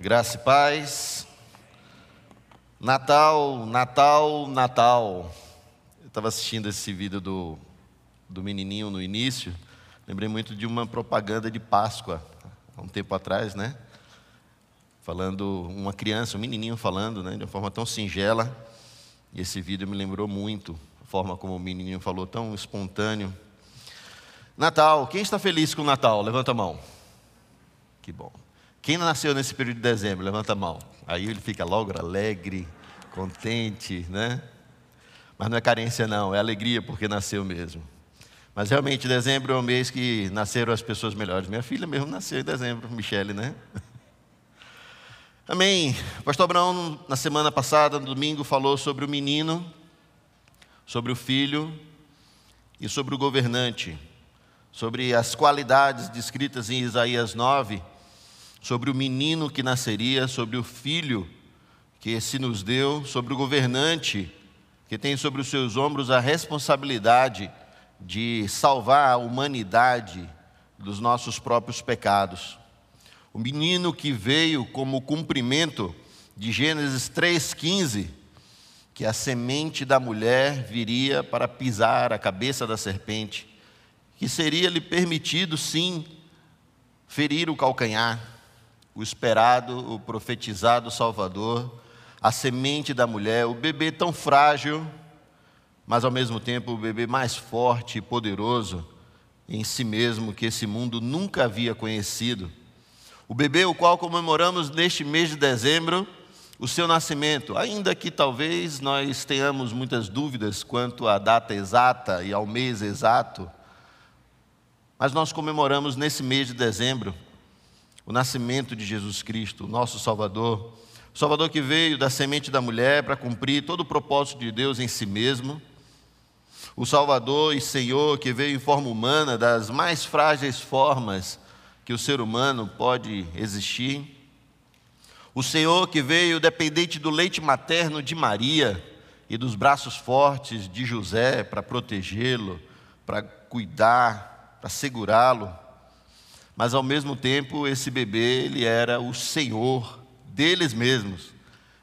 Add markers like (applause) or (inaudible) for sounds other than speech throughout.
Graça e paz. Natal, Natal, Natal. Eu estava assistindo esse vídeo do, do menininho no início. Lembrei muito de uma propaganda de Páscoa, há um tempo atrás, né? Falando, uma criança, um menininho falando, né? De uma forma tão singela. E esse vídeo me lembrou muito a forma como o menininho falou, tão espontâneo. Natal, quem está feliz com o Natal? Levanta a mão. Que bom. Quem nasceu nesse período de dezembro? Levanta a mão. Aí ele fica logo alegre, contente, né? Mas não é carência, não, é alegria porque nasceu mesmo. Mas realmente, dezembro é o mês que nasceram as pessoas melhores. Minha filha mesmo nasceu em dezembro, Michele, né? Amém. O pastor Abraão, na semana passada, no domingo, falou sobre o menino, sobre o filho e sobre o governante sobre as qualidades descritas em Isaías 9, sobre o menino que nasceria, sobre o filho que se nos deu, sobre o governante que tem sobre os seus ombros a responsabilidade de salvar a humanidade dos nossos próprios pecados. O menino que veio como cumprimento de Gênesis 3,15, que a semente da mulher viria para pisar a cabeça da serpente que seria-lhe permitido, sim, ferir o calcanhar, o esperado, o profetizado Salvador, a semente da mulher, o bebê tão frágil, mas ao mesmo tempo o bebê mais forte e poderoso em si mesmo que esse mundo nunca havia conhecido. O bebê, o qual comemoramos neste mês de dezembro, o seu nascimento, ainda que talvez nós tenhamos muitas dúvidas quanto à data exata e ao mês exato, mas nós comemoramos nesse mês de dezembro o nascimento de Jesus Cristo, nosso Salvador. O Salvador que veio da semente da mulher para cumprir todo o propósito de Deus em si mesmo. O Salvador e Senhor que veio em forma humana, das mais frágeis formas que o ser humano pode existir. O Senhor que veio dependente do leite materno de Maria e dos braços fortes de José para protegê-lo, para cuidar, para segurá-lo, mas ao mesmo tempo esse bebê ele era o senhor deles mesmos.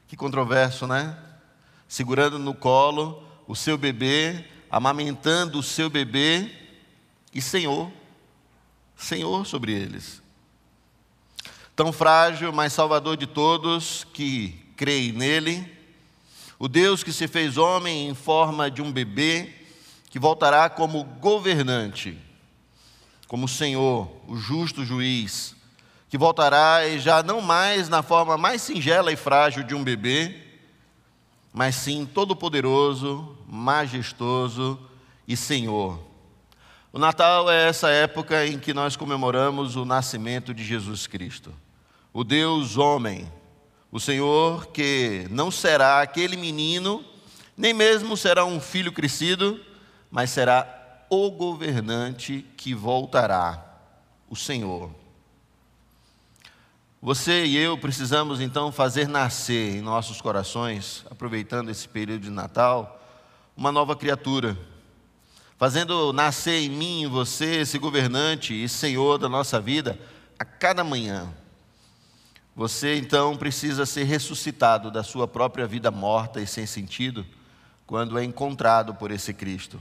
Que controverso, né? Segurando no colo o seu bebê, amamentando o seu bebê e senhor, senhor sobre eles. Tão frágil, mas salvador de todos que creem nele. O Deus que se fez homem em forma de um bebê, que voltará como governante como Senhor, o justo juiz, que voltará e já não mais na forma mais singela e frágil de um bebê, mas sim todo-poderoso, majestoso e Senhor. O Natal é essa época em que nós comemoramos o nascimento de Jesus Cristo, o Deus homem, o Senhor que não será aquele menino, nem mesmo será um filho crescido, mas será o governante que voltará, o Senhor. Você e eu precisamos então fazer nascer em nossos corações, aproveitando esse período de Natal, uma nova criatura, fazendo nascer em mim em você esse governante e Senhor da nossa vida a cada manhã. Você então precisa ser ressuscitado da sua própria vida morta e sem sentido, quando é encontrado por esse Cristo.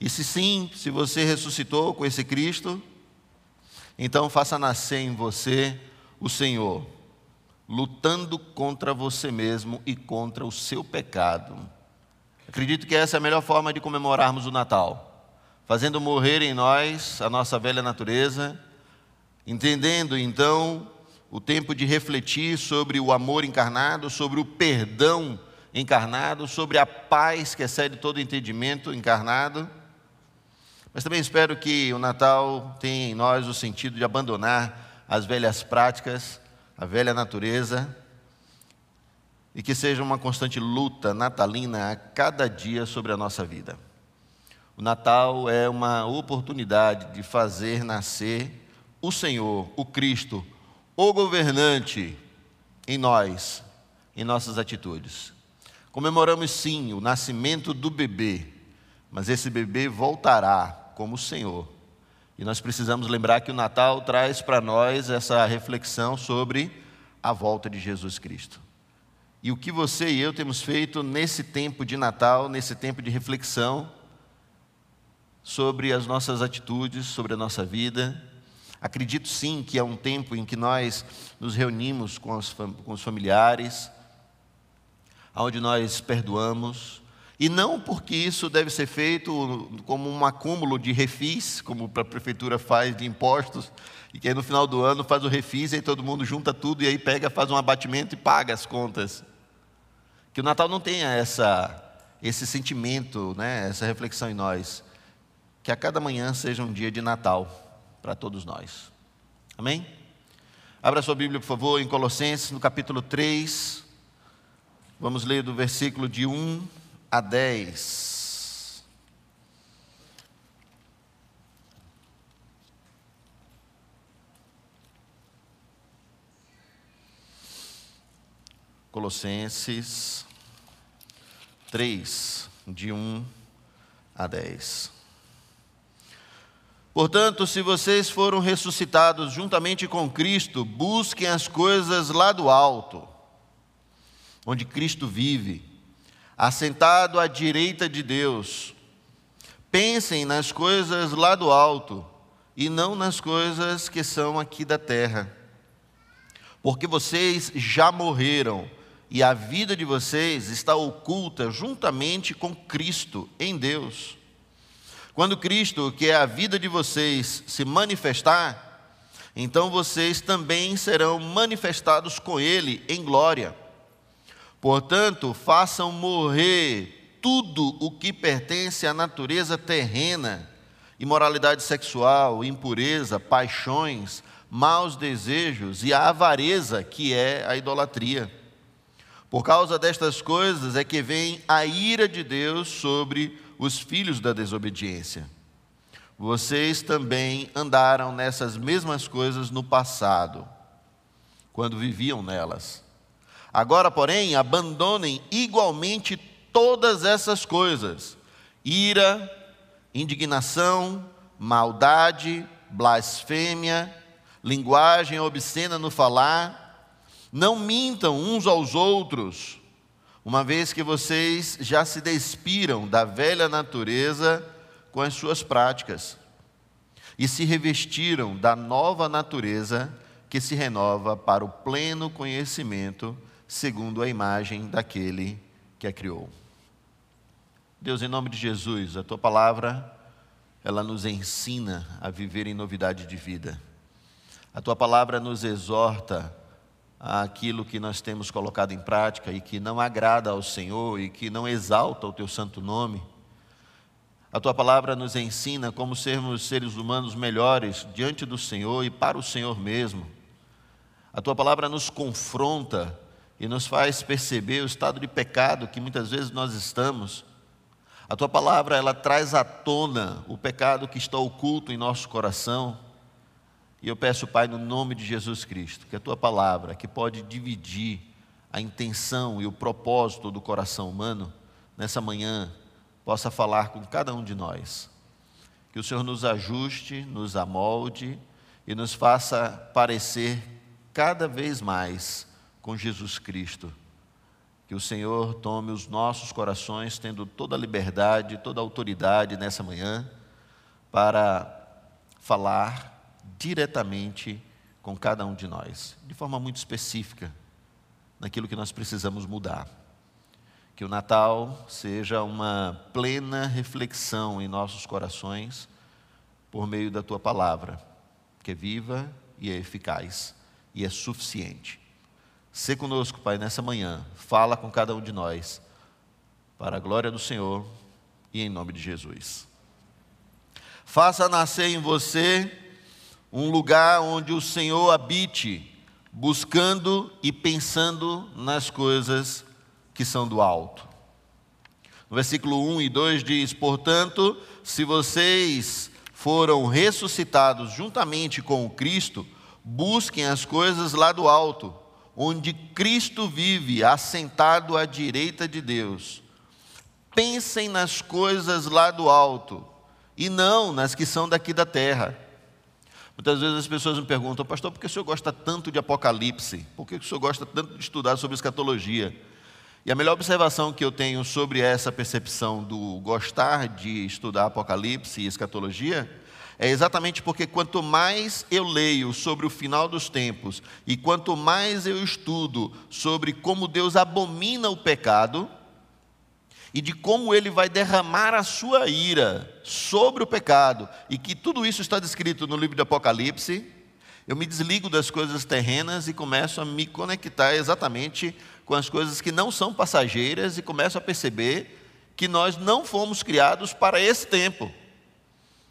E se sim, se você ressuscitou com esse Cristo, então faça nascer em você o Senhor, lutando contra você mesmo e contra o seu pecado. Acredito que essa é a melhor forma de comemorarmos o Natal, fazendo morrer em nós a nossa velha natureza, entendendo então o tempo de refletir sobre o amor encarnado, sobre o perdão encarnado, sobre a paz que excede todo entendimento encarnado mas também espero que o Natal tenha em nós o sentido de abandonar as velhas práticas, a velha natureza, e que seja uma constante luta natalina a cada dia sobre a nossa vida. O Natal é uma oportunidade de fazer nascer o Senhor, o Cristo, o governante em nós, em nossas atitudes. Comemoramos sim o nascimento do bebê, mas esse bebê voltará como o Senhor. E nós precisamos lembrar que o Natal traz para nós essa reflexão sobre a volta de Jesus Cristo. E o que você e eu temos feito nesse tempo de Natal, nesse tempo de reflexão sobre as nossas atitudes, sobre a nossa vida. Acredito sim que é um tempo em que nós nos reunimos com os, familiares, onde nós perdoamos, e não porque isso deve ser feito como um acúmulo de refis, como a prefeitura faz de impostos, e que aí no final do ano faz o refis e aí todo mundo junta tudo e aí pega, faz um abatimento e paga as contas. Que o Natal não tenha essa, esse sentimento, né, essa reflexão em nós. Que a cada manhã seja um dia de Natal para todos nós. Amém? Abra sua Bíblia, por favor, em Colossenses, no capítulo 3. Vamos ler do versículo de 1 a 10. Colossenses 3, de 1 a 10. Portanto, se vocês foram ressuscitados juntamente com Cristo, busquem as coisas lá do alto, onde Cristo vive, assentado à direita de Deus. Pensem nas coisas lá do alto e não nas coisas que são aqui da terra. Porque vocês já morreram e a vida de vocês está oculta juntamente com Cristo em Deus. Quando Cristo, que é a vida de vocês, se manifestar, então vocês também serão manifestados com Ele em glória. Portanto, façam morrer tudo o que pertence à natureza terrena: imoralidade sexual, impureza, paixões, maus desejos e a avareza, que é a idolatria. Por causa destas coisas é que vem a ira de Deus sobre os filhos da desobediência. Vocês também andaram nessas mesmas coisas no passado, quando viviam nelas. Agora, porém, abandonem igualmente todas essas coisas: ira, indignação, maldade, blasfêmia, linguagem obscena no falar. Não mintam uns aos outros, uma vez que vocês já se despiram da velha natureza com as suas práticas e se revestiram da nova natureza que se renova para o pleno conhecimento, segundo a imagem daquele que a criou. Deus, em nome de Jesus, a tua palavra, ela nos ensina a viver em novidade de vida. A tua palavra nos exorta aquilo que nós temos colocado em prática e que não agrada ao Senhor e que não exalta o teu santo nome. A tua palavra nos ensina como sermos seres humanos melhores diante do Senhor e para o Senhor mesmo. A tua palavra nos confronta e nos faz perceber o estado de pecado que muitas vezes nós estamos. A tua palavra ela traz à tona o pecado que está oculto em nosso coração e eu peço, Pai, no nome de Jesus Cristo, que a tua palavra, que pode dividir a intenção e o propósito do coração humano, nessa manhã, possa falar com cada um de nós. Que o Senhor nos ajuste, nos amolde e nos faça parecer cada vez mais com Jesus Cristo. Que o Senhor tome os nossos corações, tendo toda a liberdade, toda a autoridade nessa manhã, para falar diretamente com cada um de nós, de forma muito específica, naquilo que nós precisamos mudar. Que o Natal seja uma plena reflexão em nossos corações por meio da tua palavra, que é viva e é eficaz e é suficiente. Se conosco, Pai, nessa manhã, fala com cada um de nós, para a glória do Senhor e em nome de Jesus. Faça nascer em você um lugar onde o Senhor habite, buscando e pensando nas coisas que são do alto. No versículo 1 e 2 diz: Portanto, se vocês foram ressuscitados juntamente com o Cristo, busquem as coisas lá do alto, onde Cristo vive, assentado à direita de Deus. Pensem nas coisas lá do alto, e não nas que são daqui da terra Muitas vezes as pessoas me perguntam, pastor, por que o senhor gosta tanto de Apocalipse? Por que o senhor gosta tanto de estudar sobre escatologia? E a melhor observação que eu tenho sobre essa percepção do gostar de estudar Apocalipse e escatologia é exatamente porque quanto mais eu leio sobre o final dos tempos e quanto mais eu estudo sobre como Deus abomina o pecado e de como ele vai derramar a sua ira sobre o pecado e que tudo isso está descrito no livro de Apocalipse, eu me desligo das coisas terrenas e começo a me conectar exatamente com as coisas que não são passageiras e começo a perceber que nós não fomos criados para esse tempo.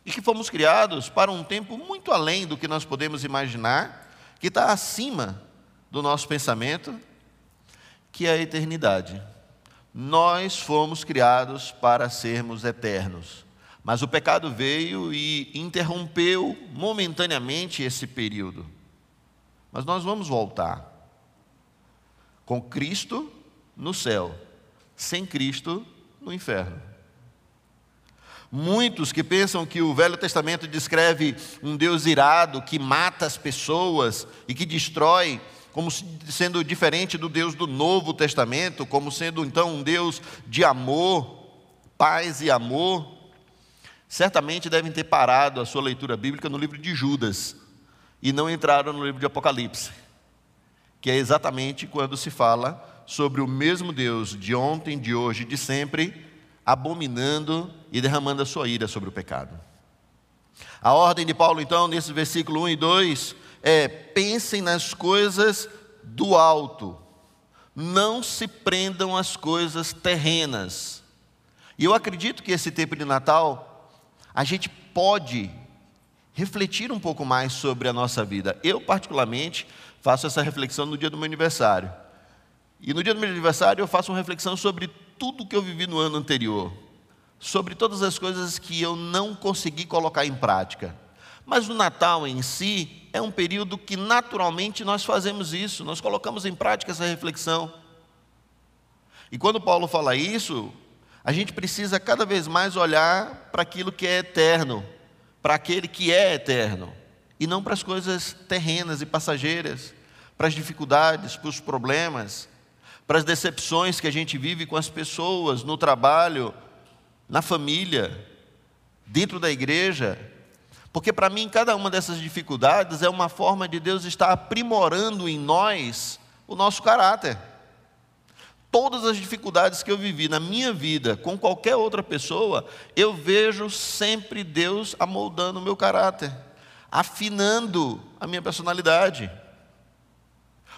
E que fomos criados para um tempo muito além do que nós podemos imaginar, que está acima do nosso pensamento, que é a eternidade. Nós fomos criados para sermos eternos. Mas o pecado veio e interrompeu momentaneamente esse período. Mas nós vamos voltar com Cristo no céu, sem Cristo no inferno. Muitos que pensam que o Velho Testamento descreve um Deus irado que mata as pessoas e que destrói, como sendo diferente do Deus do Novo Testamento, como sendo então um Deus de amor, paz e amor, certamente devem ter parado a sua leitura bíblica no livro de Judas e não entraram no livro de Apocalipse que é exatamente quando se fala sobre o mesmo Deus de ontem, de hoje e de sempre, abominando e derramando a sua ira sobre o pecado. A ordem de Paulo, então, nesse versículo 1 e 2, é: pensem nas coisas do alto, não se prendam às coisas terrenas. E eu acredito que esse tempo de Natal, a gente pode refletir um pouco mais sobre a nossa vida. Eu, particularmente, faço essa reflexão no dia do meu aniversário. E no dia do meu aniversário eu faço uma reflexão sobre tudo que eu vivi no ano anterior, sobre todas as coisas que eu não consegui colocar em prática. Mas o Natal em si é um período que naturalmente nós fazemos isso, nós colocamos em prática essa reflexão. E quando Paulo fala isso, a gente precisa cada vez mais olhar para aquilo que é eterno, para aquele que é eterno e não para as coisas terrenas e passageiras, para as dificuldades, para os problemas, para as decepções que a gente vive com as pessoas no trabalho, na família, dentro da igreja. Porque para mim, cada uma dessas dificuldades é uma forma de Deus estar aprimorando em nós o nosso caráter. Todas as dificuldades que eu vivi na minha vida com qualquer outra pessoa, eu vejo sempre Deus amoldando o meu caráter afinando a minha personalidade.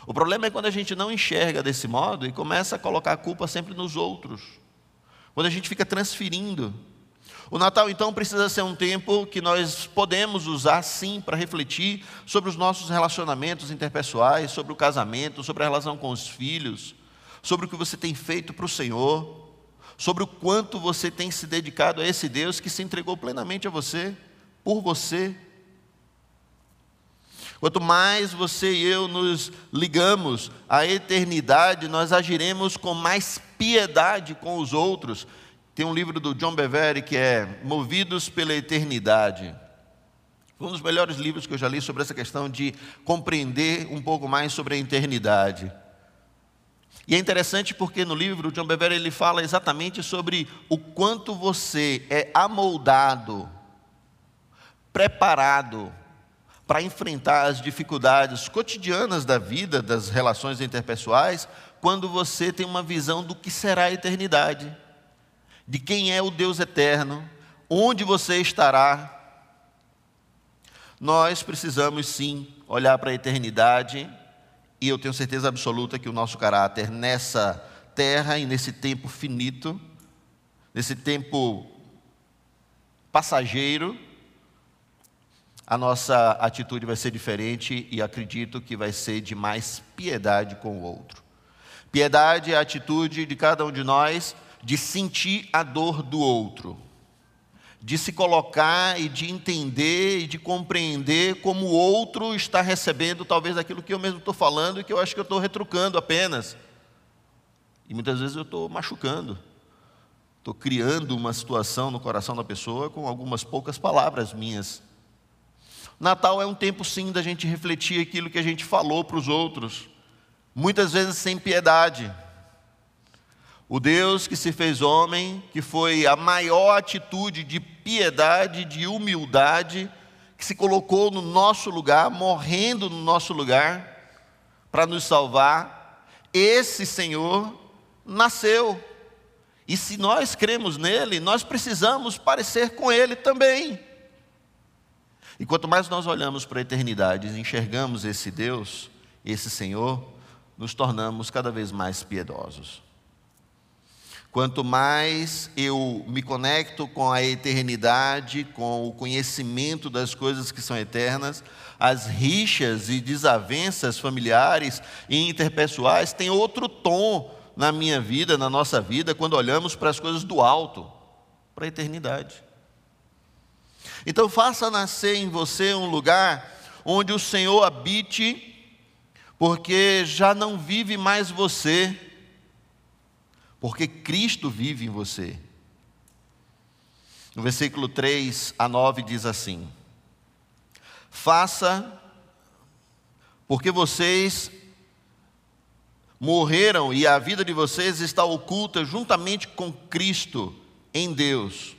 O problema é quando a gente não enxerga desse modo e começa a colocar a culpa sempre nos outros. Quando a gente fica transferindo. O Natal, então, precisa ser um tempo que nós podemos usar, sim, para refletir sobre os nossos relacionamentos interpessoais, sobre o casamento, sobre a relação com os filhos, sobre o que você tem feito para o Senhor, sobre o quanto você tem se dedicado a esse Deus que se entregou plenamente a você, por você, Quanto mais você e eu nos ligamos à eternidade, nós agiremos com mais piedade com os outros. Tem um livro do John Bevere que é Movidos pela Eternidade. Um dos melhores livros que eu já li sobre essa questão de compreender um pouco mais sobre a eternidade. E é interessante porque no livro, John Bevere ele fala exatamente sobre o quanto você é amoldado, preparado para enfrentar as dificuldades cotidianas da vida, das relações interpessoais, quando você tem uma visão do que será a eternidade, de quem é o Deus eterno, onde você estará. Nós precisamos sim olhar para a eternidade, e eu tenho certeza absoluta que o nosso caráter nessa terra e nesse tempo finito, nesse tempo passageiro, a nossa atitude vai ser diferente e acredito que vai ser de mais piedade com o outro. Piedade é a atitude de cada um de nós de sentir a dor do outro, de se colocar e de entender e de compreender como o outro está recebendo talvez aquilo que eu mesmo estou falando e que eu acho que eu estou retrucando apenas. E muitas vezes eu estou machucando, estou criando uma situação no coração da pessoa com algumas poucas palavras minhas. Natal é um tempo sim da gente refletir aquilo que a gente falou para os outros, muitas vezes sem piedade. O Deus que se fez homem, que foi a maior atitude de piedade, de humildade, que se colocou no nosso lugar, morrendo no nosso lugar, para nos salvar, esse Senhor nasceu. E se nós cremos nele, nós precisamos parecer com ele também. E quanto mais nós olhamos para a eternidade e enxergamos esse Deus, esse Senhor, nos tornamos cada vez mais piedosos. Quanto mais eu me conecto com a eternidade, com o conhecimento das coisas que são eternas, as rixas e desavenças familiares e interpessoais têm outro tom na minha vida, na nossa vida, quando olhamos para as coisas do alto, para a eternidade. Então, faça nascer em você um lugar onde o Senhor habite, porque já não vive mais você, porque Cristo vive em você. No versículo 3 a 9 diz assim: Faça, porque vocês morreram e a vida de vocês está oculta juntamente com Cristo em Deus.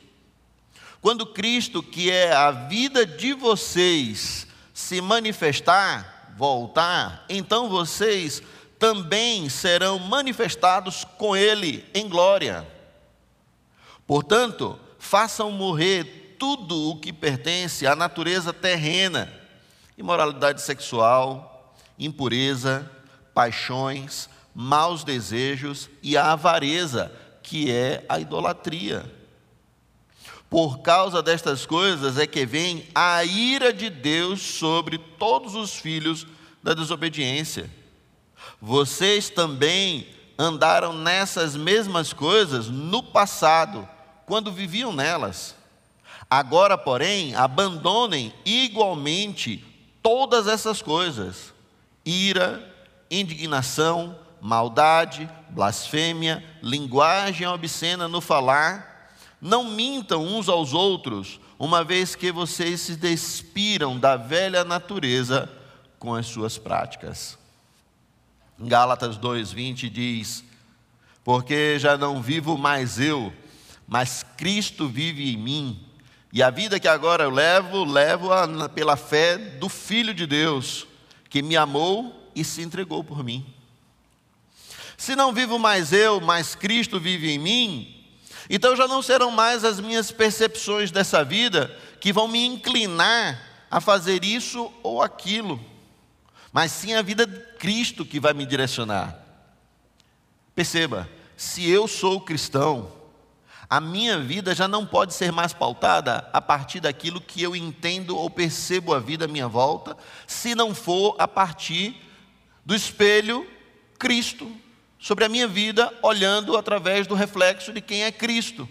Quando Cristo, que é a vida de vocês, se manifestar, voltar, então vocês também serão manifestados com Ele em glória. Portanto, façam morrer tudo o que pertence à natureza terrena: imoralidade sexual, impureza, paixões, maus desejos e a avareza, que é a idolatria. Por causa destas coisas é que vem a ira de Deus sobre todos os filhos da desobediência. Vocês também andaram nessas mesmas coisas no passado, quando viviam nelas. Agora, porém, abandonem igualmente todas essas coisas: ira, indignação, maldade, blasfêmia, linguagem obscena no falar. Não mintam uns aos outros, uma vez que vocês se despiram da velha natureza com as suas práticas. Gálatas 2:20 diz: Porque já não vivo mais eu, mas Cristo vive em mim. E a vida que agora eu levo, levo pela fé do Filho de Deus, que me amou e se entregou por mim. Se não vivo mais eu, mas Cristo vive em mim, então já não serão mais as minhas percepções dessa vida que vão me inclinar a fazer isso ou aquilo, mas sim a vida de Cristo que vai me direcionar. Perceba, se eu sou cristão, a minha vida já não pode ser mais pautada a partir daquilo que eu entendo ou percebo a vida à minha volta, se não for a partir do espelho Cristo sobre a minha vida, olhando através do reflexo de quem é Cristo.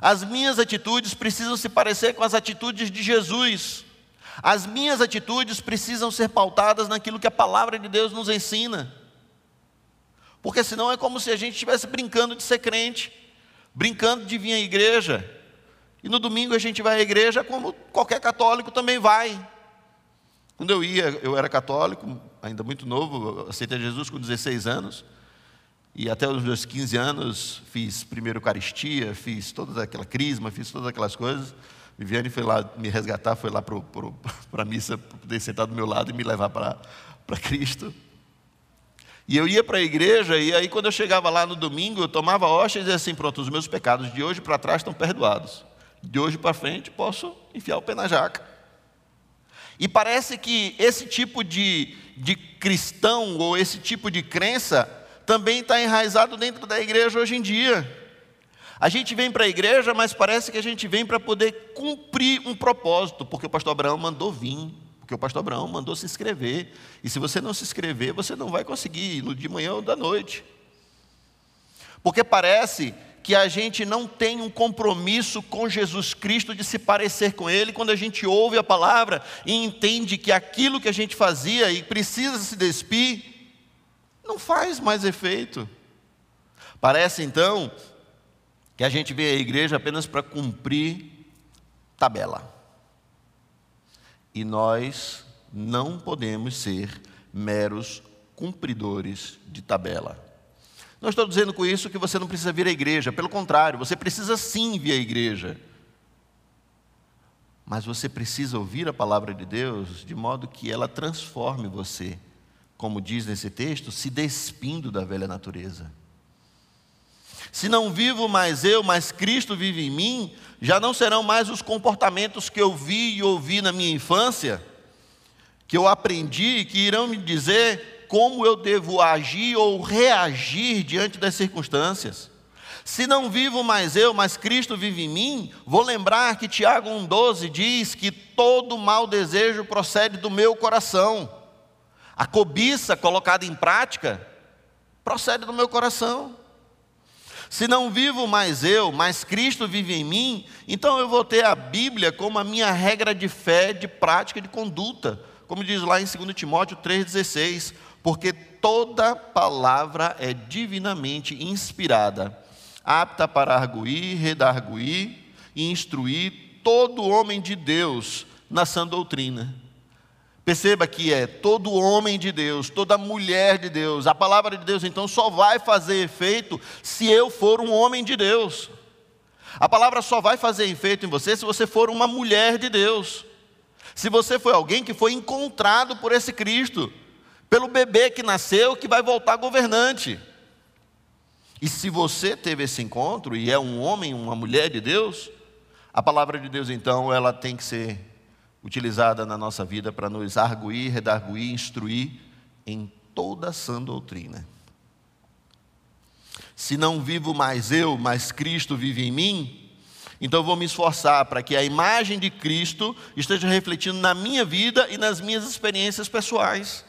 As minhas atitudes precisam se parecer com as atitudes de Jesus. As minhas atitudes precisam ser pautadas naquilo que a palavra de Deus nos ensina. Porque senão é como se a gente estivesse brincando de ser crente, brincando de vir à igreja. E no domingo a gente vai à igreja como qualquer católico também vai. Quando eu ia, eu era católico, ainda muito novo, aceitei Jesus com 16 anos. E até os meus 15 anos fiz primeiro Eucaristia, fiz toda aquela crisma, fiz todas aquelas coisas. Viviane foi lá me resgatar, foi lá para (laughs) a missa, para poder sentar do meu lado e me levar para Cristo. E eu ia para a igreja, e aí quando eu chegava lá no domingo, eu tomava hóstia e dizia assim: pronto, os meus pecados de hoje para trás estão perdoados. De hoje para frente posso enfiar o pé na jaca. E parece que esse tipo de, de cristão ou esse tipo de crença também está enraizado dentro da igreja hoje em dia. A gente vem para a igreja, mas parece que a gente vem para poder cumprir um propósito, porque o pastor Abraão mandou vir, porque o pastor Abraão mandou se inscrever. E se você não se inscrever, você não vai conseguir no de manhã ou da noite. Porque parece que a gente não tem um compromisso com Jesus Cristo de se parecer com Ele quando a gente ouve a palavra e entende que aquilo que a gente fazia e precisa se despir, não faz mais efeito. Parece então que a gente vê a igreja apenas para cumprir tabela. E nós não podemos ser meros cumpridores de tabela. Não estou dizendo com isso que você não precisa vir à igreja, pelo contrário, você precisa sim vir à igreja. Mas você precisa ouvir a palavra de Deus de modo que ela transforme você, como diz nesse texto, se despindo da velha natureza. Se não vivo mais eu, mas Cristo vive em mim, já não serão mais os comportamentos que eu vi e ouvi na minha infância, que eu aprendi, que irão me dizer como eu devo agir ou reagir diante das circunstâncias. Se não vivo mais eu, mas Cristo vive em mim, vou lembrar que Tiago 1,12 diz que todo mau desejo procede do meu coração. A cobiça colocada em prática procede do meu coração. Se não vivo mais eu, mas Cristo vive em mim, então eu vou ter a Bíblia como a minha regra de fé, de prática, de conduta. Como diz lá em 2 Timóteo 3,16, porque toda palavra é divinamente inspirada apta para arguir, redarguir e instruir todo homem de Deus na sã doutrina. Perceba que é todo homem de Deus, toda mulher de Deus. A palavra de Deus então só vai fazer efeito se eu for um homem de Deus. A palavra só vai fazer efeito em você se você for uma mulher de Deus. Se você foi alguém que foi encontrado por esse Cristo, pelo bebê que nasceu que vai voltar governante. E se você teve esse encontro e é um homem, uma mulher de Deus, a palavra de Deus então ela tem que ser utilizada na nossa vida para nos arguir, redarguir, instruir em toda a sã doutrina. Se não vivo mais eu, mas Cristo vive em mim, então vou me esforçar para que a imagem de Cristo esteja refletindo na minha vida e nas minhas experiências pessoais.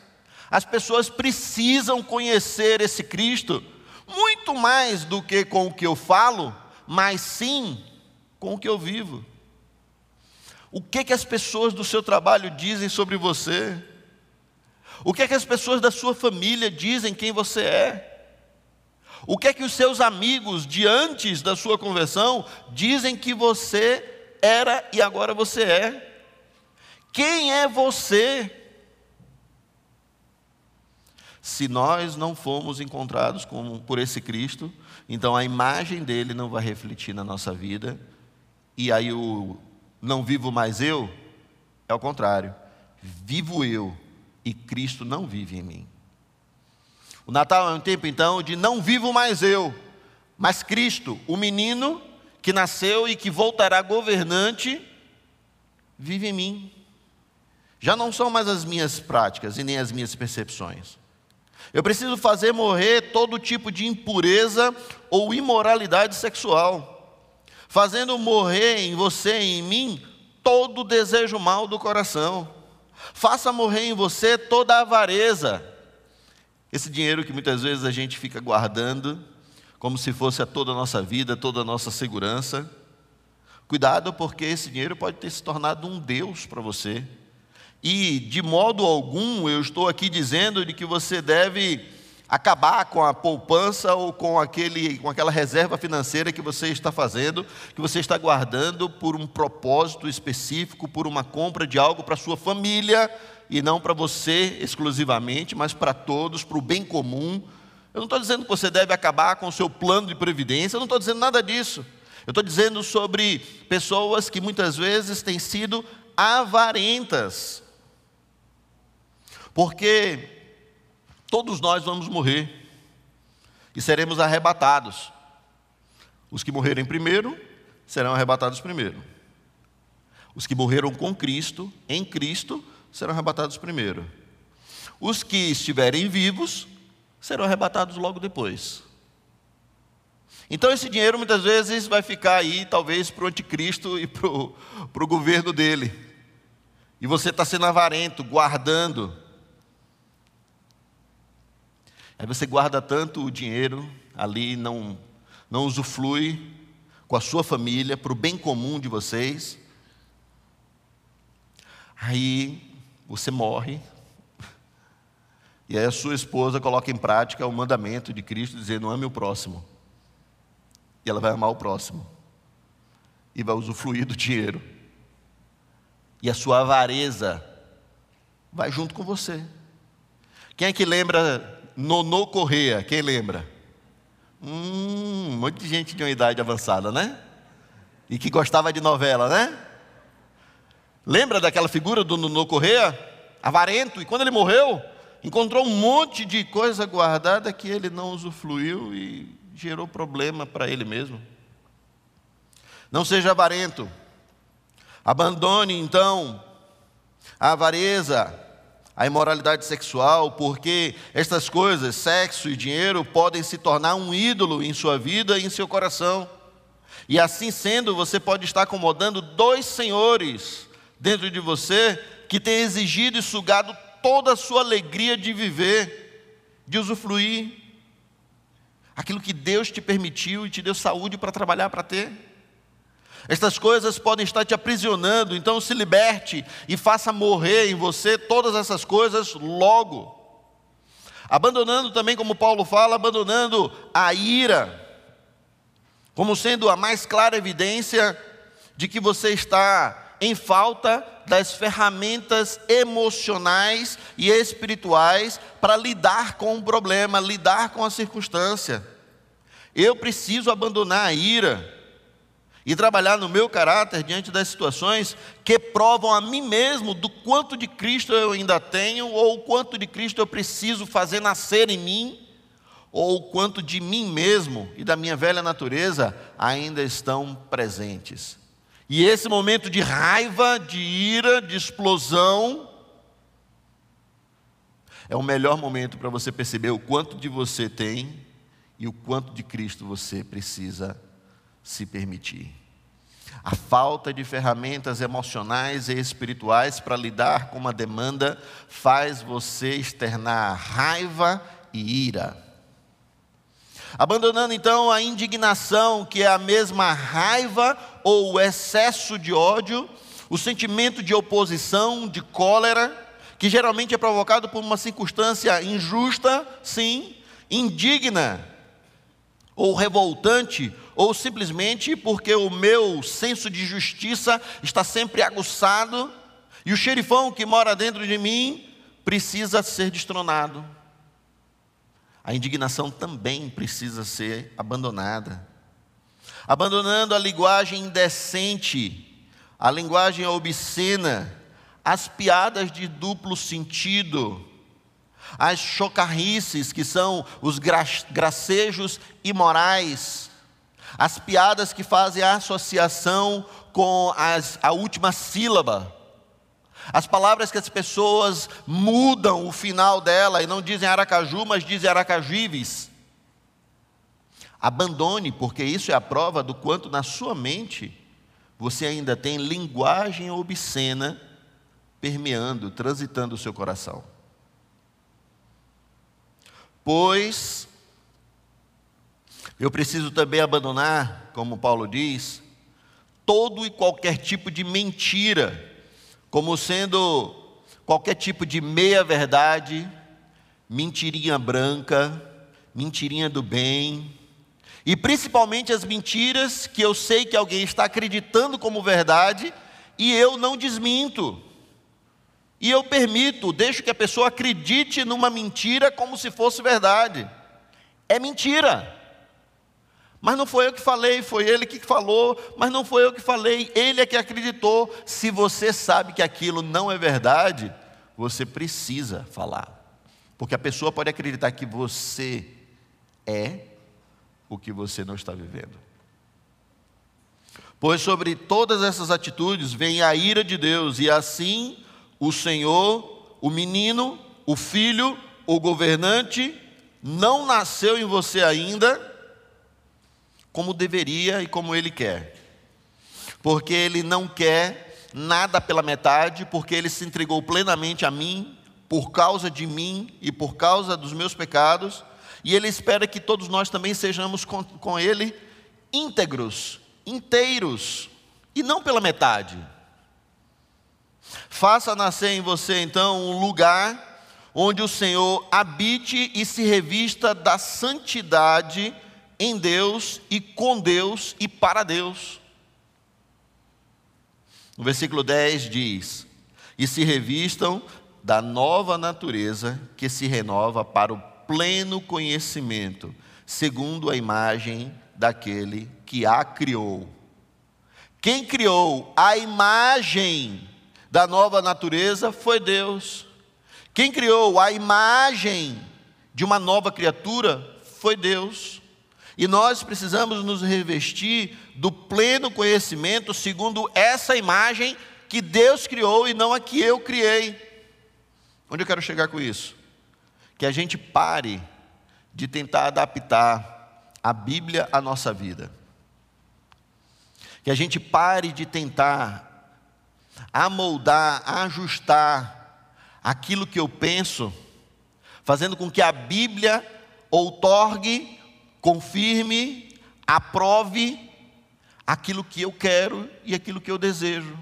As pessoas precisam conhecer esse Cristo muito mais do que com o que eu falo, mas sim com o que eu vivo. O que que as pessoas do seu trabalho dizem sobre você? O que que as pessoas da sua família dizem quem você é? O que que os seus amigos de antes da sua conversão dizem que você era e agora você é? Quem é você? Se nós não fomos encontrados com, por esse Cristo, então a imagem dele não vai refletir na nossa vida, e aí o não vivo mais eu, é o contrário, vivo eu e Cristo não vive em mim. O Natal é um tempo então de não vivo mais eu, mas Cristo, o menino que nasceu e que voltará governante, vive em mim. Já não são mais as minhas práticas e nem as minhas percepções. Eu preciso fazer morrer todo tipo de impureza ou imoralidade sexual, fazendo morrer em você e em mim todo desejo mal do coração. Faça morrer em você toda a avareza. Esse dinheiro que muitas vezes a gente fica guardando, como se fosse a toda a nossa vida, toda a nossa segurança. Cuidado, porque esse dinheiro pode ter se tornado um Deus para você. E de modo algum eu estou aqui dizendo de que você deve acabar com a poupança ou com, aquele, com aquela reserva financeira que você está fazendo, que você está guardando por um propósito específico, por uma compra de algo para a sua família e não para você exclusivamente, mas para todos, para o bem comum. Eu não estou dizendo que você deve acabar com o seu plano de previdência, eu não estou dizendo nada disso. Eu estou dizendo sobre pessoas que muitas vezes têm sido avarentas porque todos nós vamos morrer e seremos arrebatados. Os que morrerem primeiro serão arrebatados primeiro. Os que morreram com Cristo, em Cristo, serão arrebatados primeiro. Os que estiverem vivos serão arrebatados logo depois. Então, esse dinheiro muitas vezes vai ficar aí, talvez, para o anticristo e para o governo dele. E você está sendo avarento, guardando Aí você guarda tanto o dinheiro ali, não, não usufrui com a sua família, para o bem comum de vocês. Aí você morre, e aí a sua esposa coloca em prática o mandamento de Cristo dizendo: ame o próximo. E ela vai amar o próximo. E vai usufruir do dinheiro. e a sua avareza vai junto com você. Quem é que lembra Nonô Correia? Quem lembra? Hum, um monte de gente de uma idade avançada, né? E que gostava de novela, né? Lembra daquela figura do Nonô Correia? Avarento, e quando ele morreu, encontrou um monte de coisa guardada que ele não usufruiu e gerou problema para ele mesmo. Não seja avarento. Abandone então a avareza, a imoralidade sexual, porque estas coisas, sexo e dinheiro, podem se tornar um ídolo em sua vida e em seu coração. E assim sendo, você pode estar acomodando dois senhores dentro de você que têm exigido e sugado toda a sua alegria de viver, de usufruir, aquilo que Deus te permitiu e te deu saúde para trabalhar para ter. Estas coisas podem estar te aprisionando, então se liberte e faça morrer em você todas essas coisas logo. Abandonando também, como Paulo fala, abandonando a ira, como sendo a mais clara evidência de que você está em falta das ferramentas emocionais e espirituais para lidar com o problema, lidar com a circunstância. Eu preciso abandonar a ira e trabalhar no meu caráter diante das situações que provam a mim mesmo do quanto de Cristo eu ainda tenho, ou o quanto de Cristo eu preciso fazer nascer em mim, ou o quanto de mim mesmo e da minha velha natureza ainda estão presentes. E esse momento de raiva, de ira, de explosão, é o melhor momento para você perceber o quanto de você tem e o quanto de Cristo você precisa se permitir. A falta de ferramentas emocionais e espirituais para lidar com uma demanda faz você externar raiva e ira. Abandonando então a indignação, que é a mesma raiva ou o excesso de ódio, o sentimento de oposição, de cólera, que geralmente é provocado por uma circunstância injusta, sim, indigna, ou revoltante, ou simplesmente porque o meu senso de justiça está sempre aguçado e o xerifão que mora dentro de mim precisa ser destronado. A indignação também precisa ser abandonada. Abandonando a linguagem indecente, a linguagem obscena, as piadas de duplo sentido, as chocarrices, que são os gracejos imorais, as piadas que fazem a associação com as, a última sílaba, as palavras que as pessoas mudam o final dela e não dizem Aracaju, mas dizem Aracajives. Abandone, porque isso é a prova do quanto na sua mente você ainda tem linguagem obscena permeando, transitando o seu coração. Pois eu preciso também abandonar, como Paulo diz, todo e qualquer tipo de mentira, como sendo qualquer tipo de meia-verdade, mentirinha branca, mentirinha do bem, e principalmente as mentiras que eu sei que alguém está acreditando como verdade e eu não desminto. E eu permito, deixo que a pessoa acredite numa mentira como se fosse verdade. É mentira. Mas não foi eu que falei, foi ele que falou, mas não foi eu que falei, ele é que acreditou. Se você sabe que aquilo não é verdade, você precisa falar. Porque a pessoa pode acreditar que você é o que você não está vivendo. Pois sobre todas essas atitudes vem a ira de Deus, e assim o Senhor, o menino, o filho, o governante, não nasceu em você ainda como deveria e como ele quer. Porque ele não quer nada pela metade, porque ele se entregou plenamente a mim, por causa de mim e por causa dos meus pecados, e ele espera que todos nós também sejamos com, com ele íntegros, inteiros, e não pela metade. Faça nascer em você então um lugar onde o Senhor habite e se revista da santidade em Deus e com Deus e para Deus. No versículo 10 diz: E se revistam da nova natureza que se renova para o pleno conhecimento, segundo a imagem daquele que a criou. Quem criou a imagem da nova natureza foi Deus. Quem criou a imagem de uma nova criatura foi Deus. E nós precisamos nos revestir do pleno conhecimento segundo essa imagem que Deus criou e não a que eu criei. Onde eu quero chegar com isso? Que a gente pare de tentar adaptar a Bíblia à nossa vida. Que a gente pare de tentar amoldar, ajustar aquilo que eu penso, fazendo com que a Bíblia outorgue confirme, aprove aquilo que eu quero e aquilo que eu desejo.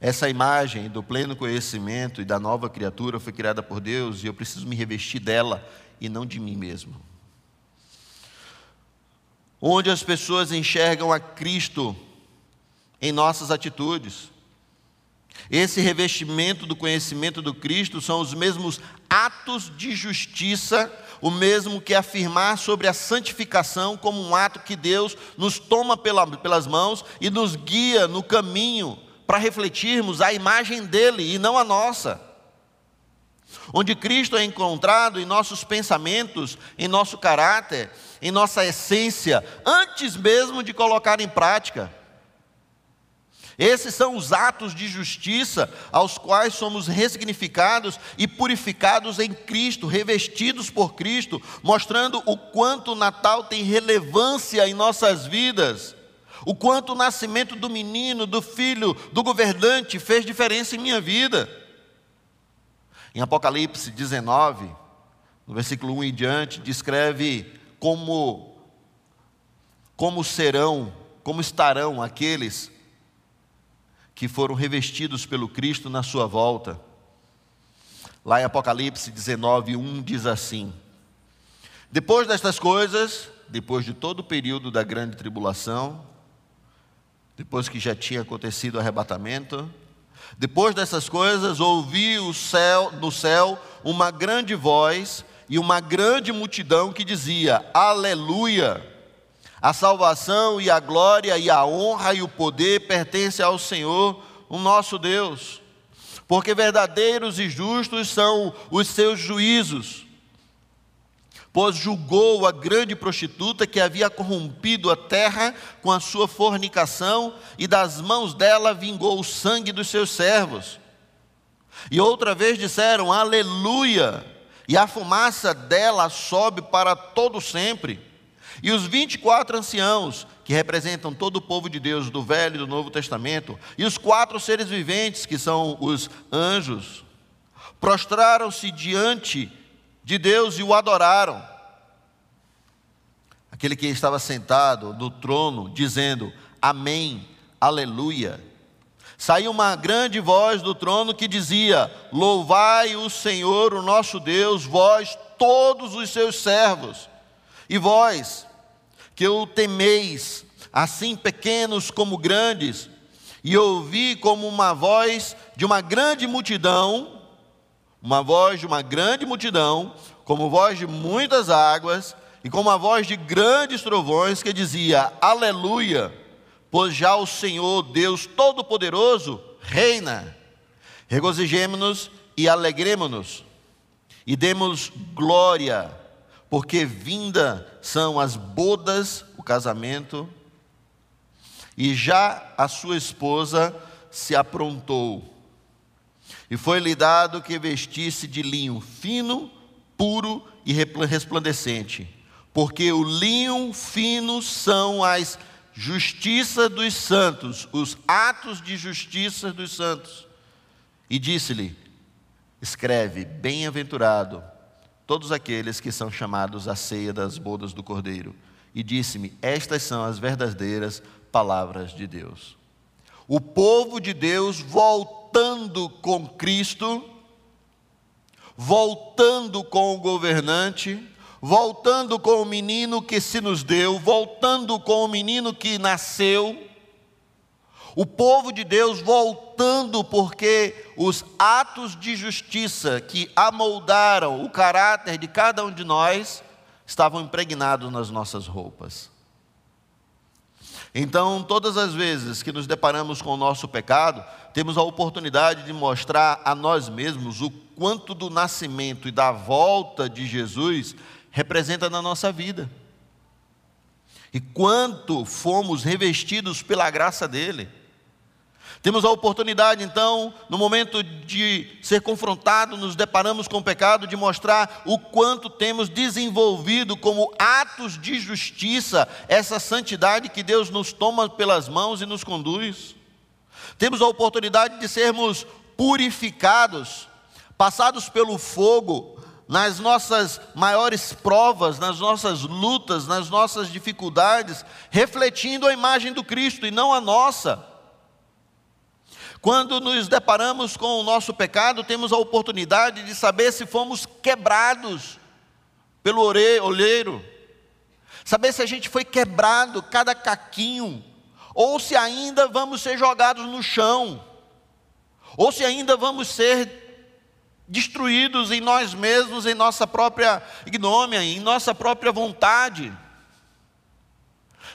Essa imagem do pleno conhecimento e da nova criatura foi criada por Deus e eu preciso me revestir dela e não de mim mesmo. Onde as pessoas enxergam a Cristo em nossas atitudes. Esse revestimento do conhecimento do Cristo são os mesmos atos de justiça o mesmo que afirmar sobre a santificação como um ato que Deus nos toma pela, pelas mãos e nos guia no caminho para refletirmos a imagem dele e não a nossa. Onde Cristo é encontrado em nossos pensamentos, em nosso caráter, em nossa essência, antes mesmo de colocar em prática. Esses são os atos de justiça aos quais somos ressignificados e purificados em Cristo, revestidos por Cristo, mostrando o quanto o Natal tem relevância em nossas vidas, o quanto o nascimento do menino, do filho, do governante fez diferença em minha vida. Em Apocalipse 19, no versículo 1 em diante, descreve como como serão, como estarão aqueles que foram revestidos pelo Cristo na sua volta. Lá em Apocalipse 19, 1 diz assim: Depois destas coisas, depois de todo o período da grande tribulação, depois que já tinha acontecido o arrebatamento, depois dessas coisas, ouvi o céu, no céu uma grande voz e uma grande multidão que dizia: Aleluia! A salvação e a glória e a honra e o poder pertencem ao Senhor, o nosso Deus. Porque verdadeiros e justos são os seus juízos. Pois julgou a grande prostituta que havia corrompido a terra com a sua fornicação, e das mãos dela vingou o sangue dos seus servos. E outra vez disseram: Aleluia! E a fumaça dela sobe para todo sempre. E os 24 anciãos, que representam todo o povo de Deus do Velho e do Novo Testamento, e os quatro seres viventes, que são os anjos, prostraram-se diante de Deus e o adoraram. Aquele que estava sentado no trono, dizendo: Amém, Aleluia. Saiu uma grande voz do trono que dizia: Louvai o Senhor, o nosso Deus, vós todos os seus servos, e vós, que o temeis, assim pequenos como grandes, e ouvi como uma voz de uma grande multidão, uma voz de uma grande multidão, como voz de muitas águas, e como a voz de grandes trovões, que dizia: Aleluia, pois já o Senhor Deus Todo-Poderoso reina. Regozijemo-nos e alegremos-nos, e demos glória porque vinda são as bodas, o casamento, e já a sua esposa se aprontou. E foi-lhe dado que vestisse de linho fino, puro e resplandecente, porque o linho fino são as justiça dos santos, os atos de justiça dos santos. E disse-lhe: Escreve, bem-aventurado todos aqueles que são chamados à ceia das bodas do Cordeiro. E disse-me: Estas são as verdadeiras palavras de Deus. O povo de Deus voltando com Cristo, voltando com o governante, voltando com o menino que se nos deu, voltando com o menino que nasceu, O povo de Deus voltando porque os atos de justiça que amoldaram o caráter de cada um de nós estavam impregnados nas nossas roupas. Então, todas as vezes que nos deparamos com o nosso pecado, temos a oportunidade de mostrar a nós mesmos o quanto do nascimento e da volta de Jesus representa na nossa vida. E quanto fomos revestidos pela graça dele. Temos a oportunidade, então, no momento de ser confrontado, nos deparamos com o pecado, de mostrar o quanto temos desenvolvido como atos de justiça essa santidade que Deus nos toma pelas mãos e nos conduz. Temos a oportunidade de sermos purificados, passados pelo fogo, nas nossas maiores provas, nas nossas lutas, nas nossas dificuldades, refletindo a imagem do Cristo e não a nossa. Quando nos deparamos com o nosso pecado, temos a oportunidade de saber se fomos quebrados pelo olheiro, saber se a gente foi quebrado, cada caquinho, ou se ainda vamos ser jogados no chão, ou se ainda vamos ser destruídos em nós mesmos, em nossa própria ignômia, em nossa própria vontade.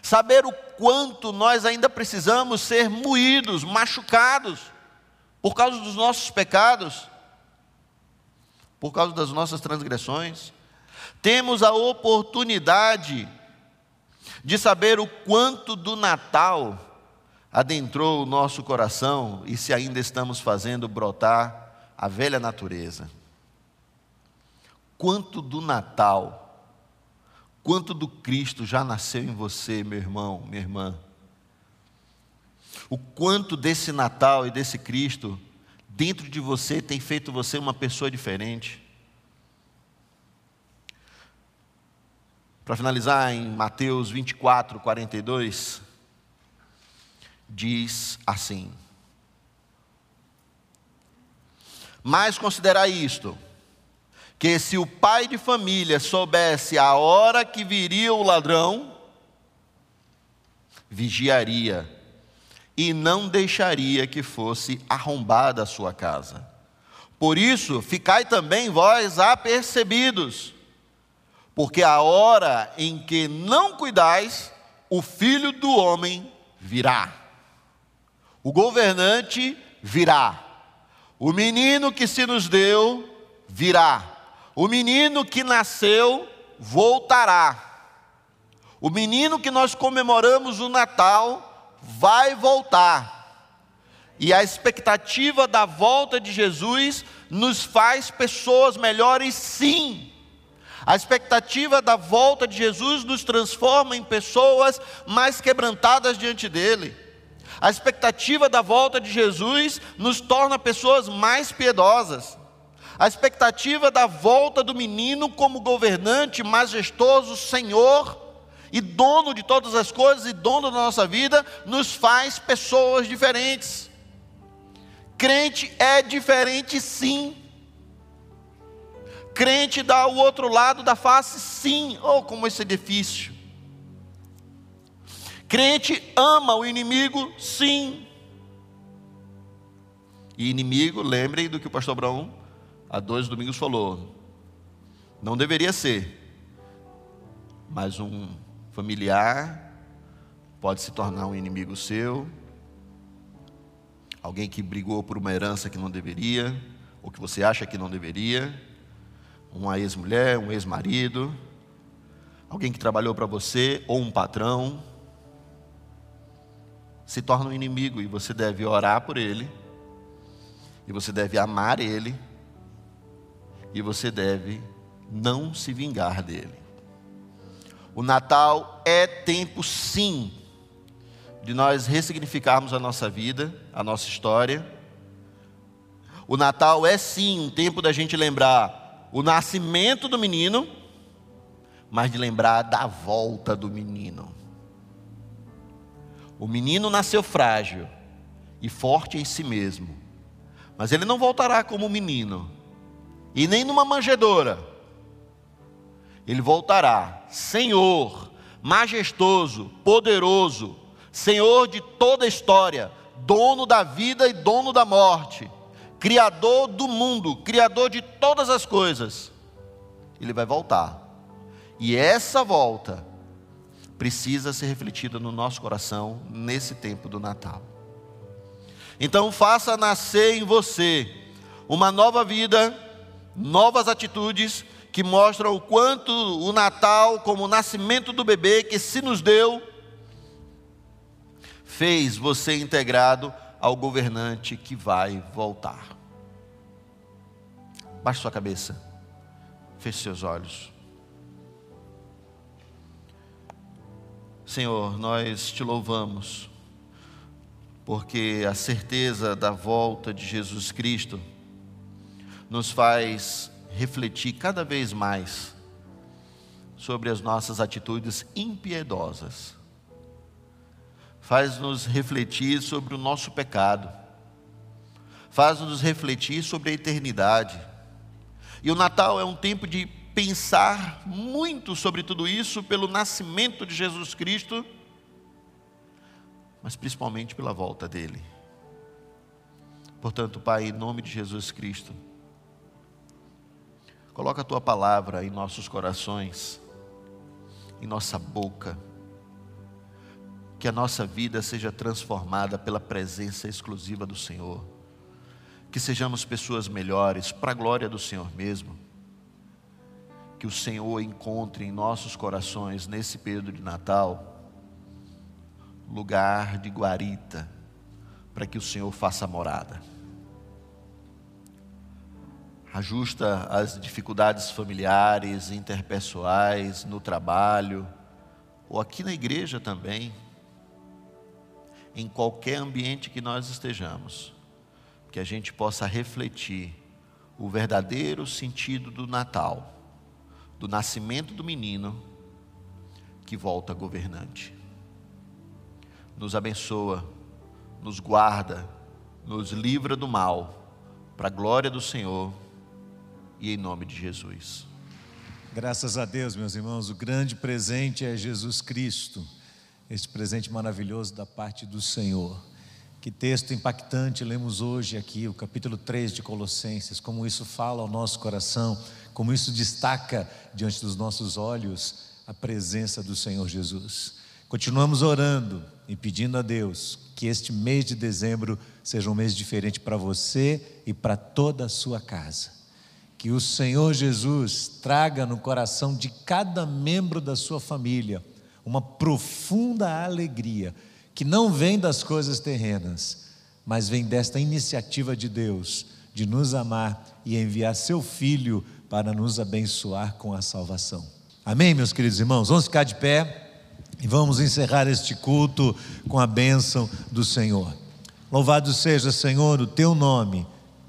Saber o quanto nós ainda precisamos ser moídos, machucados, por causa dos nossos pecados, por causa das nossas transgressões. Temos a oportunidade de saber o quanto do Natal adentrou o nosso coração e se ainda estamos fazendo brotar a velha natureza. Quanto do Natal Quanto do Cristo já nasceu em você, meu irmão, minha irmã? O quanto desse Natal e desse Cristo dentro de você tem feito você uma pessoa diferente? Para finalizar, em Mateus 24, 42, diz assim: Mas considerai isto, que se o pai de família soubesse a hora que viria o ladrão, vigiaria e não deixaria que fosse arrombada a sua casa. Por isso, ficai também vós apercebidos, porque a hora em que não cuidais, o filho do homem virá. O governante virá. O menino que se nos deu virá o menino que nasceu voltará. O menino que nós comemoramos o Natal vai voltar. E a expectativa da volta de Jesus nos faz pessoas melhores, sim. A expectativa da volta de Jesus nos transforma em pessoas mais quebrantadas diante dele. A expectativa da volta de Jesus nos torna pessoas mais piedosas a expectativa da volta do menino como governante majestoso, Senhor e dono de todas as coisas e dono da nossa vida, nos faz pessoas diferentes. Crente é diferente, sim. Crente dá o outro lado da face, sim. Oh, como isso é difícil. Crente ama o inimigo, sim. E inimigo, lembrem do que o pastor Abraão há dois domingos falou. Não deveria ser, mas um familiar pode se tornar um inimigo seu, alguém que brigou por uma herança que não deveria, ou que você acha que não deveria, uma ex-mulher, um ex-marido, alguém que trabalhou para você, ou um patrão, se torna um inimigo e você deve orar por ele, e você deve amar ele e você deve não se vingar dele. O Natal é tempo, sim, de nós ressignificarmos a nossa vida, a nossa história. O Natal é, sim, um tempo da gente lembrar o nascimento do menino, mas de lembrar da volta do menino. O menino nasceu frágil e forte em si mesmo, mas ele não voltará como menino e nem numa manjedoura. Ele voltará, Senhor, majestoso, poderoso, Senhor de toda a história, dono da vida e dono da morte, criador do mundo, criador de todas as coisas, ele vai voltar. E essa volta precisa ser refletida no nosso coração nesse tempo do Natal. Então, faça nascer em você uma nova vida, novas atitudes que mostram o quanto o Natal, como o nascimento do bebê que se nos deu, fez você integrado ao governante que vai voltar. Baixe sua cabeça, feche seus olhos. Senhor, nós te louvamos, porque a certeza da volta de Jesus Cristo nos faz refletir cada vez mais sobre as nossas atitudes impiedosas, faz-nos refletir sobre o nosso pecado, faz-nos refletir sobre a eternidade. E o Natal é um tempo de pensar muito sobre tudo isso pelo nascimento de Jesus Cristo, mas principalmente pela volta dele. Portanto, Pai, em nome de Jesus Cristo, coloca a tua palavra em nossos corações, em nossa boca, que a nossa vida seja transformada pela presença exclusiva do Senhor, que sejamos pessoas melhores, para a glória do Senhor mesmo. Que o Senhor encontre em nossos corações nesse período de Natal lugar de guarita para que o Senhor faça morada. Ajusta as dificuldades familiares, interpessoais, no trabalho, ou aqui na igreja também, em qualquer ambiente que nós estejamos, que a gente possa refletir o verdadeiro sentido do Natal do nascimento do menino que volta governante. Nos abençoa, nos guarda, nos livra do mal, para a glória do Senhor e em nome de Jesus. Graças a Deus, meus irmãos, o grande presente é Jesus Cristo, esse presente maravilhoso da parte do Senhor. Que texto impactante lemos hoje aqui, o capítulo 3 de Colossenses, como isso fala ao nosso coração como isso destaca diante dos nossos olhos a presença do Senhor Jesus. Continuamos orando e pedindo a Deus que este mês de dezembro seja um mês diferente para você e para toda a sua casa. Que o Senhor Jesus traga no coração de cada membro da sua família uma profunda alegria que não vem das coisas terrenas, mas vem desta iniciativa de Deus de nos amar e enviar seu filho para nos abençoar com a salvação. Amém, meus queridos irmãos? Vamos ficar de pé e vamos encerrar este culto com a bênção do Senhor. Louvado seja, Senhor, o teu nome,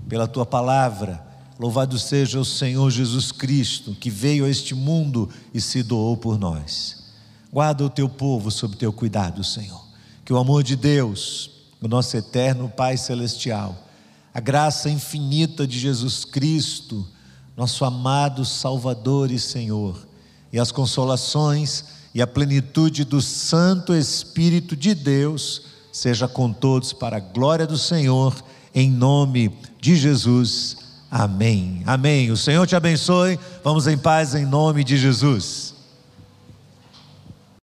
pela tua palavra. Louvado seja o Senhor Jesus Cristo, que veio a este mundo e se doou por nós. Guarda o teu povo sob teu cuidado, Senhor. Que o amor de Deus, o nosso eterno Pai Celestial, a graça infinita de Jesus Cristo, nosso amado Salvador e Senhor, e as consolações e a plenitude do Santo Espírito de Deus seja com todos para a glória do Senhor, em nome de Jesus. Amém. Amém. O Senhor te abençoe. Vamos em paz em nome de Jesus.